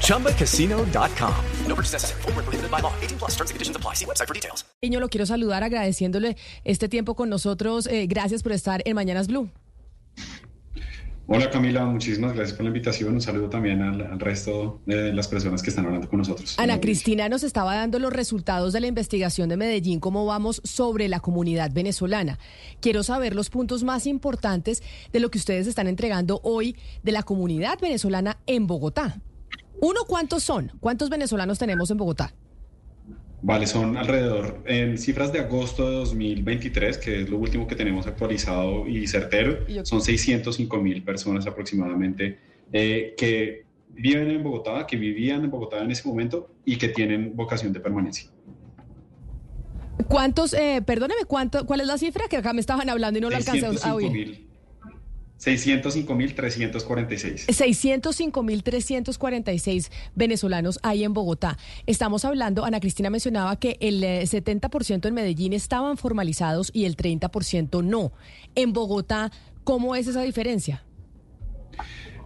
ChumbaCasino.com. No purchase necessary. Full prohibited by law. 18 plus terms and conditions apply. See website for details. Niño, lo quiero saludar agradeciéndole este tiempo con nosotros. Eh, gracias por estar en Mañanas Blue. Hola Camila, muchísimas gracias por la invitación. Un saludo también al, al, resto de las personas que están hablando con nosotros. Ana Cristina nos estaba dando los resultados de la investigación de Medellín, cómo vamos sobre la comunidad venezolana. Quiero saber los puntos más importantes de lo que ustedes están entregando hoy de la comunidad venezolana en Bogotá. Uno, ¿cuántos son? ¿Cuántos venezolanos tenemos en Bogotá? Vale, son alrededor, en cifras de agosto de 2023, que es lo último que tenemos actualizado y certero, son 605 mil personas aproximadamente eh, que viven en Bogotá, que vivían en Bogotá en ese momento y que tienen vocación de permanencia. ¿Cuántos, eh, perdóneme, cuánto, cuál es la cifra? Que acá me estaban hablando y no lo alcancé a oír. 605.346. 605.346 venezolanos hay en Bogotá. Estamos hablando, Ana Cristina mencionaba que el 70% en Medellín estaban formalizados y el 30% no. En Bogotá, ¿cómo es esa diferencia?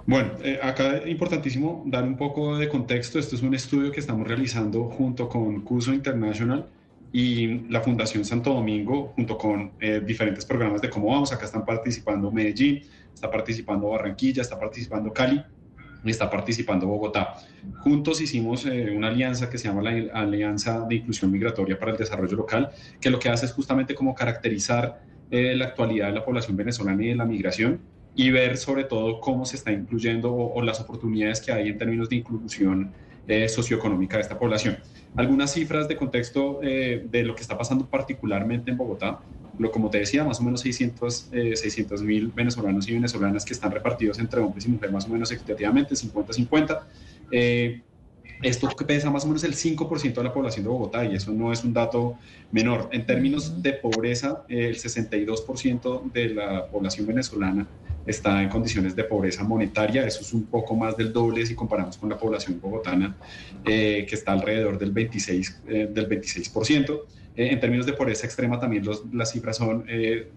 Bueno, eh, acá es importantísimo dar un poco de contexto. Esto es un estudio que estamos realizando junto con Cuso International y la Fundación Santo Domingo, junto con eh, diferentes programas de cómo vamos. Acá están participando Medellín, está participando Barranquilla, está participando Cali está participando Bogotá. Juntos hicimos eh, una alianza que se llama la Alianza de Inclusión Migratoria para el Desarrollo Local, que lo que hace es justamente como caracterizar eh, la actualidad de la población venezolana y de la migración y ver sobre todo cómo se está incluyendo o, las oportunidades que hay en términos de inclusión eh, socioeconómica de esta población. Algunas cifras de contexto de lo que está pasando particularmente en Bogotá lo, como te decía, más o menos 600 eh, mil venezolanos y venezolanas que están repartidos entre hombres y mujeres más o menos equitativamente, 50-50. Eh, esto pesa más o menos el 5% de la población de Bogotá y eso no es un dato menor. En términos de pobreza, el 62% de la población venezolana está en condiciones de pobreza monetaria. Eso es un poco más del doble si comparamos con la población bogotana, eh, que está alrededor del 26%. Eh, del 26%. Eh, en términos de pobreza extrema también las cifras son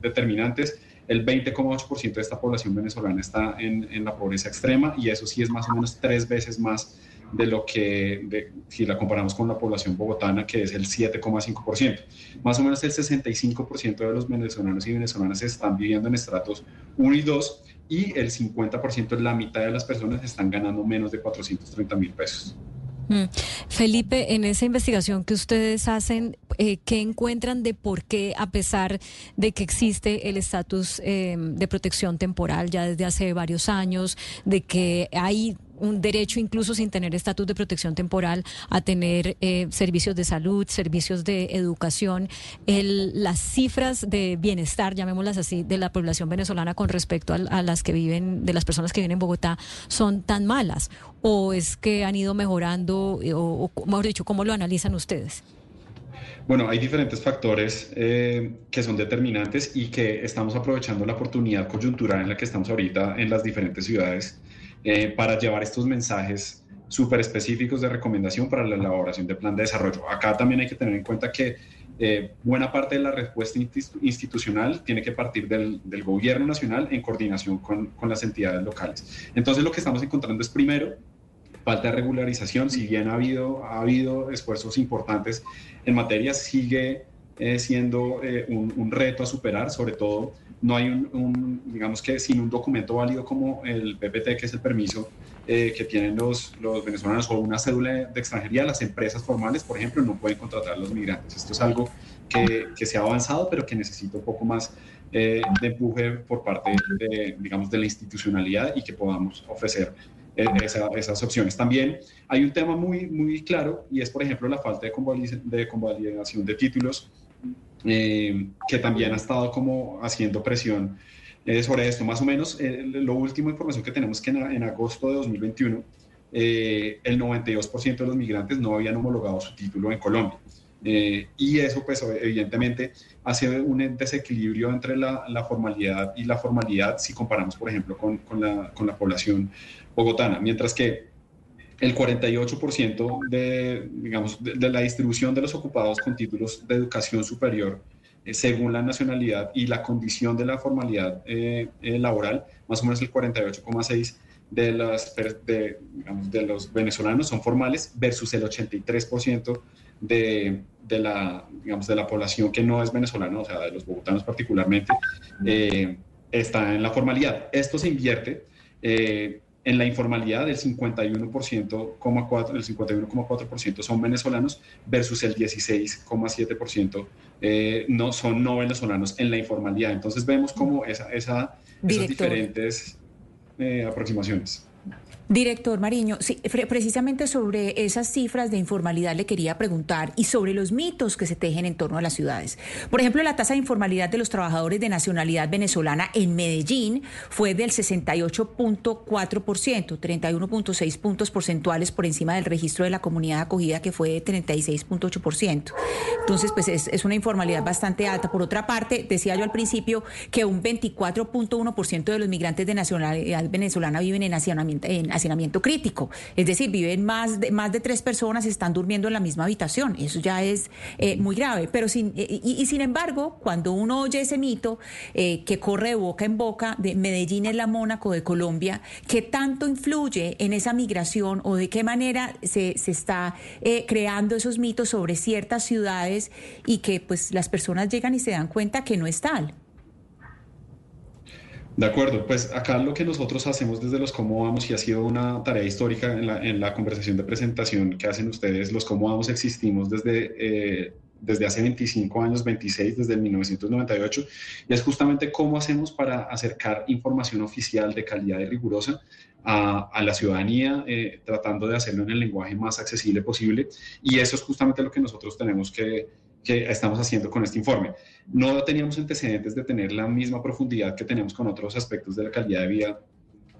determinantes. El 20,8% de esta población venezolana está en, en la pobreza extrema y eso sí es más o menos tres veces más de lo que, si la comparamos con la población bogotana, que es el 7,5%. Más o menos el 65% de los venezolanos y venezolanas están viviendo en estratos 1 y 2 y el 50%, la mitad de las personas están ganando menos de 430 mil pesos. Mm. Felipe, en esa investigación que ustedes hacen, eh, ¿qué encuentran de por qué, a pesar de que existe el estatus eh, de protección temporal ya desde hace varios años, de que hay un derecho incluso sin tener estatus de protección temporal a tener eh, servicios de salud, servicios de educación. El, las cifras de bienestar, llamémoslas así, de la población venezolana con respecto a, las que viven, de las personas que viven en Bogotá, son tan malas? ¿O es que han ido mejorando, eh, o, mejor dicho, cómo lo analizan ustedes? Bueno, hay diferentes factores eh, que son determinantes y que estamos aprovechando la oportunidad coyuntural en la que estamos ahorita en las diferentes ciudades eh, para llevar estos mensajes súper específicos de recomendación para la elaboración de plan de desarrollo. Acá también hay que tener en cuenta que eh, buena parte de la respuesta institucional tiene que partir del, gobierno nacional en coordinación con, con, las entidades locales. Entonces lo que estamos encontrando es primero falta de regularización, si bien ha habido, ha habido esfuerzos importantes en materia, sigue eh, siendo un, un, reto a superar, sobre todo no hay un, digamos que sin un documento válido como el PPT, que es el permiso eh, que tienen los, los venezolanos o una cédula de extranjería, las empresas formales, por ejemplo, no pueden contratar a los migrantes. Esto es algo que, que se ha avanzado, pero que necesita un poco más eh, de empuje por parte, de, digamos, de la institucionalidad y que podamos ofrecer eh, esas opciones. También hay un tema muy, muy claro y es, por ejemplo, la falta de convalidación de títulos eh, que también ha estado como haciendo presión eh, sobre esto. Más o menos, eh, lo último información que tenemos que en, agosto de 2021, el 92% de los migrantes no habían homologado su título en Colombia. Eh, y eso, pues, evidentemente, hace un desequilibrio entre la, formalidad y la formalidad si comparamos, por ejemplo, con, la, con la población bogotana. Mientras que el 48% de, digamos, de, la distribución de los ocupados con títulos de educación superior, eh, según la nacionalidad y la condición de la formalidad eh, laboral, más o menos el 48,6% de, de, los venezolanos son formales versus el 83% de, de, la, digamos, de la población que no es venezolana, o sea, de los bogotanos particularmente, eh, está en la formalidad. Esto se invierte eh, en la informalidad del 51,4% el 51,4% son venezolanos versus el 16,7% eh, no son no venezolanos en la informalidad. Entonces vemos como esa, esa esas diferentes eh, aproximaciones. Director Mariño, sí, precisamente sobre esas cifras de informalidad le quería preguntar y sobre los mitos que se tejen en torno a las ciudades. Por ejemplo, la tasa de informalidad de los trabajadores de nacionalidad venezolana en Medellín fue del 68.4%, 31.6 puntos porcentuales por encima del registro de la comunidad acogida que fue de 36.8%. Entonces, pues es, es una informalidad bastante alta. Por otra parte, decía yo al principio que un 24.1% de los migrantes de nacionalidad venezolana viven en hacinamiento, en hacinamiento crítico. Es decir, viven más de, más de tres personas, están durmiendo en la misma habitación. Eso ya es eh, muy grave. Pero sin, eh, y, sin embargo, cuando uno oye ese mito eh, que corre de boca en boca de Medellín es la Mónaco de Colombia, ¿qué tanto influye en esa migración o de qué manera se, se está creando esos mitos sobre ciertas ciudades y que pues las personas llegan y se dan cuenta que no es tal? De acuerdo, pues acá lo que nosotros hacemos desde los cómo vamos y ha sido una tarea histórica en la, conversación de presentación que hacen ustedes, los cómo vamos existimos desde, eh, desde hace 25 años, 26, desde 1998, y es justamente cómo hacemos para acercar información oficial de calidad y rigurosa a, a la ciudadanía, eh, tratando de hacerlo en el lenguaje más accesible posible, y eso es justamente lo que nosotros tenemos que que estamos haciendo con este informe. No teníamos antecedentes de tener la misma profundidad que tenemos con otros aspectos de la calidad de vida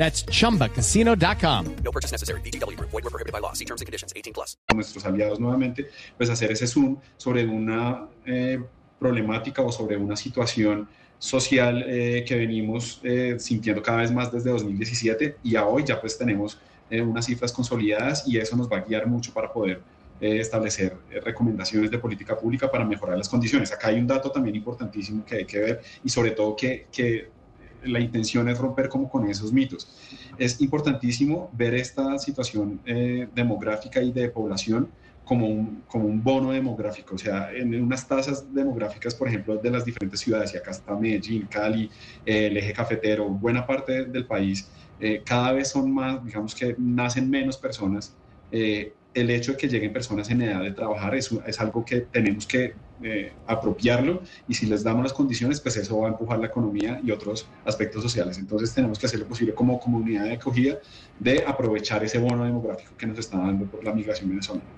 That's chumbacasino.com. No purchase necessary. BGW. Void were prohibited by law. See terms and conditions 18 plus. Nuestros aliados nuevamente, pues hacer ese zoom sobre una eh, problemática o sobre una situación social eh, que venimos eh, sintiendo cada vez más desde 2017 y a hoy ya pues tenemos eh, unas cifras consolidadas y eso nos va a guiar mucho para poder eh, establecer eh, recomendaciones de política pública para mejorar las condiciones. Acá hay un dato también importantísimo que hay que ver y sobre todo que, que la intención es romper como con esos mitos. Es importantísimo ver esta situación eh, demográfica y de población como un, como un bono demográfico, o sea, en unas tasas demográficas, por ejemplo, de las diferentes ciudades, y acá está Medellín, Cali, eh, el eje cafetero, buena parte del país, eh, cada vez son más, digamos que nacen menos personas. El hecho de que lleguen personas en edad de trabajar es, algo que tenemos que eh, apropiarlo y si les damos las condiciones, pues eso va a empujar la economía y otros aspectos sociales. Entonces tenemos que hacer lo posible como comunidad de acogida de aprovechar ese bono demográfico que nos está dando por la migración venezolana.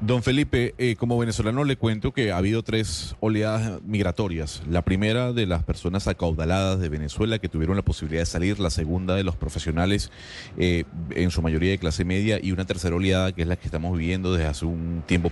Don Felipe, eh, como venezolano le cuento que ha habido tres oleadas migratorias. La primera de las personas acaudaladas de Venezuela que tuvieron la posibilidad de salir, la segunda de los profesionales, eh, en su mayoría de clase media, y una tercera oleada que es la que estamos viviendo desde hace un tiempo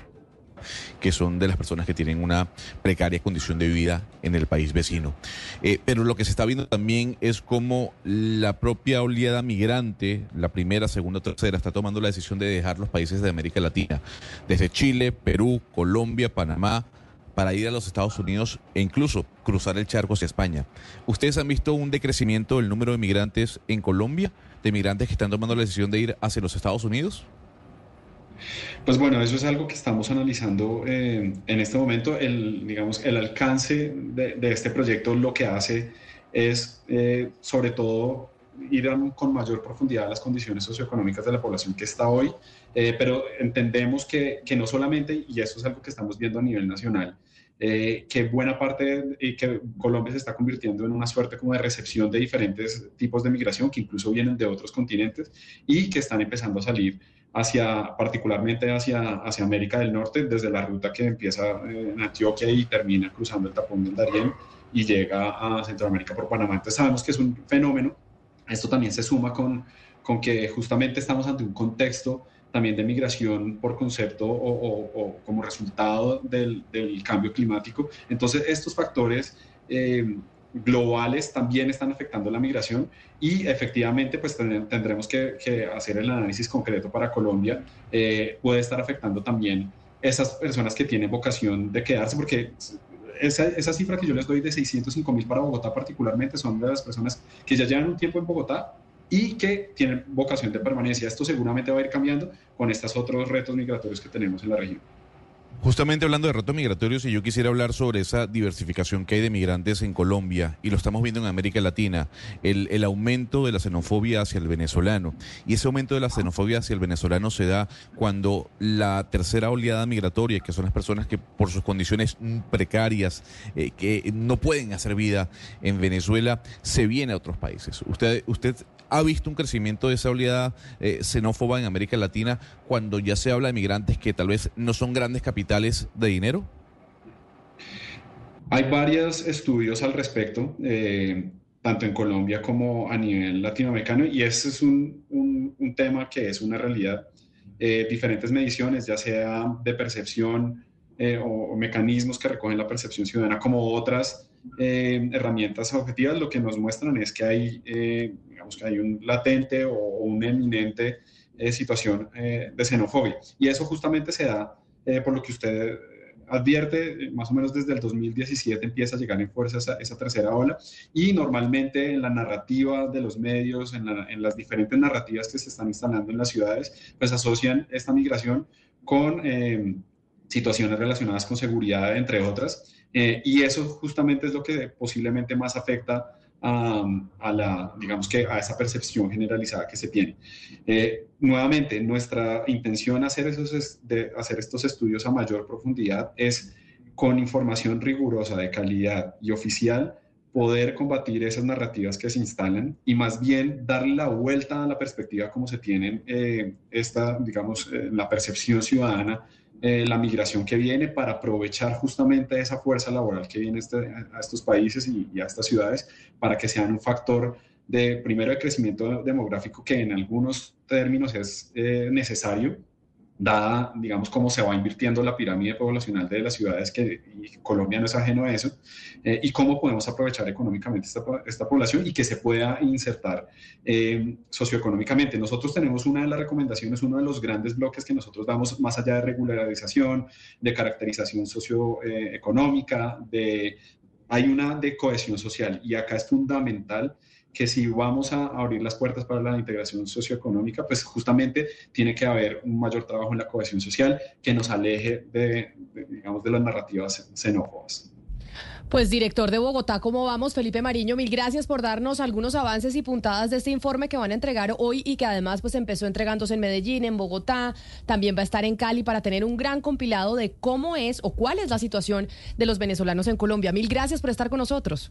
que son de las personas que tienen una precaria condición de vida en el país vecino. Eh, pero lo que se está viendo también es cómo la propia oleada migrante, la primera, segunda, tercera, está tomando la decisión de dejar los países de América Latina, desde Chile, Perú, Colombia, Panamá, para ir a los Estados Unidos e incluso cruzar el charco hacia España. ¿Ustedes han visto un decrecimiento del número de migrantes en Colombia, de migrantes que están tomando la decisión de ir hacia los Estados Unidos? Pues bueno, eso es algo que estamos analizando eh, en este momento. El, digamos, el alcance de, este proyecto lo que hace es, eh, sobre todo, ir con mayor profundidad a las condiciones socioeconómicas de la población que está hoy, eh, pero entendemos que, que, no solamente, y eso es algo que estamos viendo a nivel nacional, que buena parte y que Colombia se está convirtiendo en una suerte como de recepción de diferentes tipos de migración que incluso vienen de otros continentes y que están empezando a salir hacia, particularmente hacia, hacia América del Norte, desde la ruta que empieza en Antioquia y termina cruzando el tapón del Darién y llega a Centroamérica por Panamá. Entonces sabemos que es un fenómeno. Esto también se suma con, con que justamente estamos ante un contexto también de migración por concepto o, como resultado del, cambio climático. Entonces, estos factores eh, globales también están afectando la migración y efectivamente pues tendremos que, hacer el análisis concreto para Colombia. Eh, puede estar afectando también esas personas que tienen vocación de quedarse porque esa, esa, cifra que yo les doy de 605 mil para Bogotá particularmente son de las personas que ya llevan un tiempo en Bogotá y que tienen vocación de permanencia. Esto seguramente va a ir cambiando con estos otros retos migratorios que tenemos en la región. Justamente hablando de retos migratorios, y yo quisiera hablar sobre esa diversificación que hay de migrantes en Colombia, y lo estamos viendo en América Latina, el, el, aumento de la xenofobia hacia el venezolano. Y ese aumento de la xenofobia hacia el venezolano se da cuando la tercera oleada migratoria, que son las personas que por sus condiciones precarias, eh, que no pueden hacer vida en Venezuela, se viene a otros países. Usted, usted ha visto un crecimiento de esa oleada eh, xenófoba en América Latina cuando ya se habla de migrantes que tal vez no son grandes capitales de dinero? Hay varios estudios al respecto, eh, tanto en Colombia como a nivel latinoamericano, y ese es un, tema que es una realidad. Eh, diferentes mediciones, ya sea de percepción o, mecanismos que recogen la percepción ciudadana, como otras herramientas objetivas, lo que nos muestran es que hay que hay un latente o, una eminente eh, situación eh, de xenofobia. Y eso justamente se da eh, por lo que usted advierte, más o menos desde el 2017 empieza a llegar en fuerza esa, tercera ola y normalmente en la narrativa de los medios, en, en, las diferentes narrativas que se están instalando en las ciudades, pues asocian esta migración con situaciones relacionadas con seguridad, entre otras, y eso justamente es lo que posiblemente más afecta a, la, digamos que a esa percepción generalizada que se tiene. Eh, nuevamente, nuestra intención hacer, esos, de hacer estos estudios a mayor profundidad es con información rigurosa, de calidad y oficial, poder combatir esas narrativas que se instalan y más bien darle la vuelta a la perspectiva como se tiene eh, esta, digamos, eh, la percepción ciudadana eh, la migración que viene para aprovechar justamente esa fuerza laboral que viene este, a estos países y, a estas ciudades para que sean un factor de, primero, de crecimiento demográfico que en algunos términos es eh, necesario, dada, digamos, cómo se va invirtiendo la pirámide poblacional de las ciudades, que Colombia no es ajeno a eso, eh, y cómo podemos aprovechar económicamente esta, esta población y que se pueda insertar eh, socioeconómicamente. Nosotros tenemos una de las recomendaciones, uno de los grandes bloques que nosotros damos más allá de regularización, de caracterización socioeconómica, de, hay una de cohesión social, y acá es fundamental que si vamos a abrir las puertas para la integración socioeconómica, pues justamente tiene que haber un mayor trabajo en la cohesión social que nos aleje de, digamos, de las narrativas xenófobas. Pues director de Bogotá, ¿cómo vamos? Felipe Mariño, mil gracias por darnos algunos avances y puntadas de este informe que van a entregar hoy y que además pues empezó entregándose en Medellín, en Bogotá, también va a estar en Cali para tener un gran compilado de cómo es o cuál es la situación de los venezolanos en Colombia. Mil gracias por estar con nosotros.